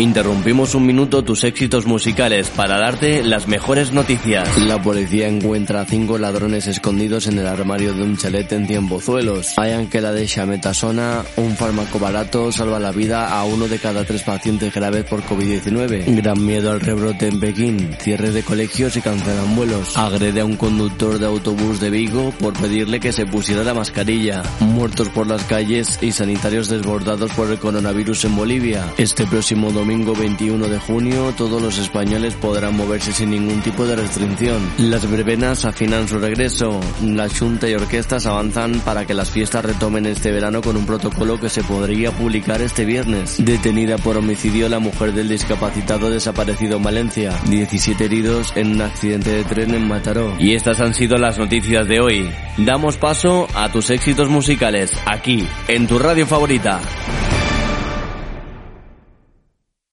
Interrumpimos un minuto tus éxitos musicales para darte las mejores noticias. La policía encuentra a cinco ladrones escondidos en el armario de un chalet en Cienpozuelos. Hayan que la de Shametasona, un fármaco barato, salva la vida a uno de cada tres pacientes graves por COVID-19. Gran miedo al rebrote en Pekín, cierre de colegios y cancelan vuelos. Agrede a un conductor de autobús de Vigo por pedirle que se pusiera la mascarilla. Muertos por las calles y sanitarios desbordados por el coronavirus en Bolivia. Este próximo domingo 21 de junio todos los españoles podrán moverse sin ningún tipo de restricción. Las verbenas afinan su regreso. La Junta y orquestas avanzan para que las fiestas retomen este verano con un protocolo que se podría publicar este viernes. Detenida por homicidio la mujer del discapacitado desaparecido en Valencia. 17 heridos en un accidente de tren en Mataró. Y estas han sido las noticias de hoy. Damos paso a tus éxitos musicales aquí, en tu radio favorita.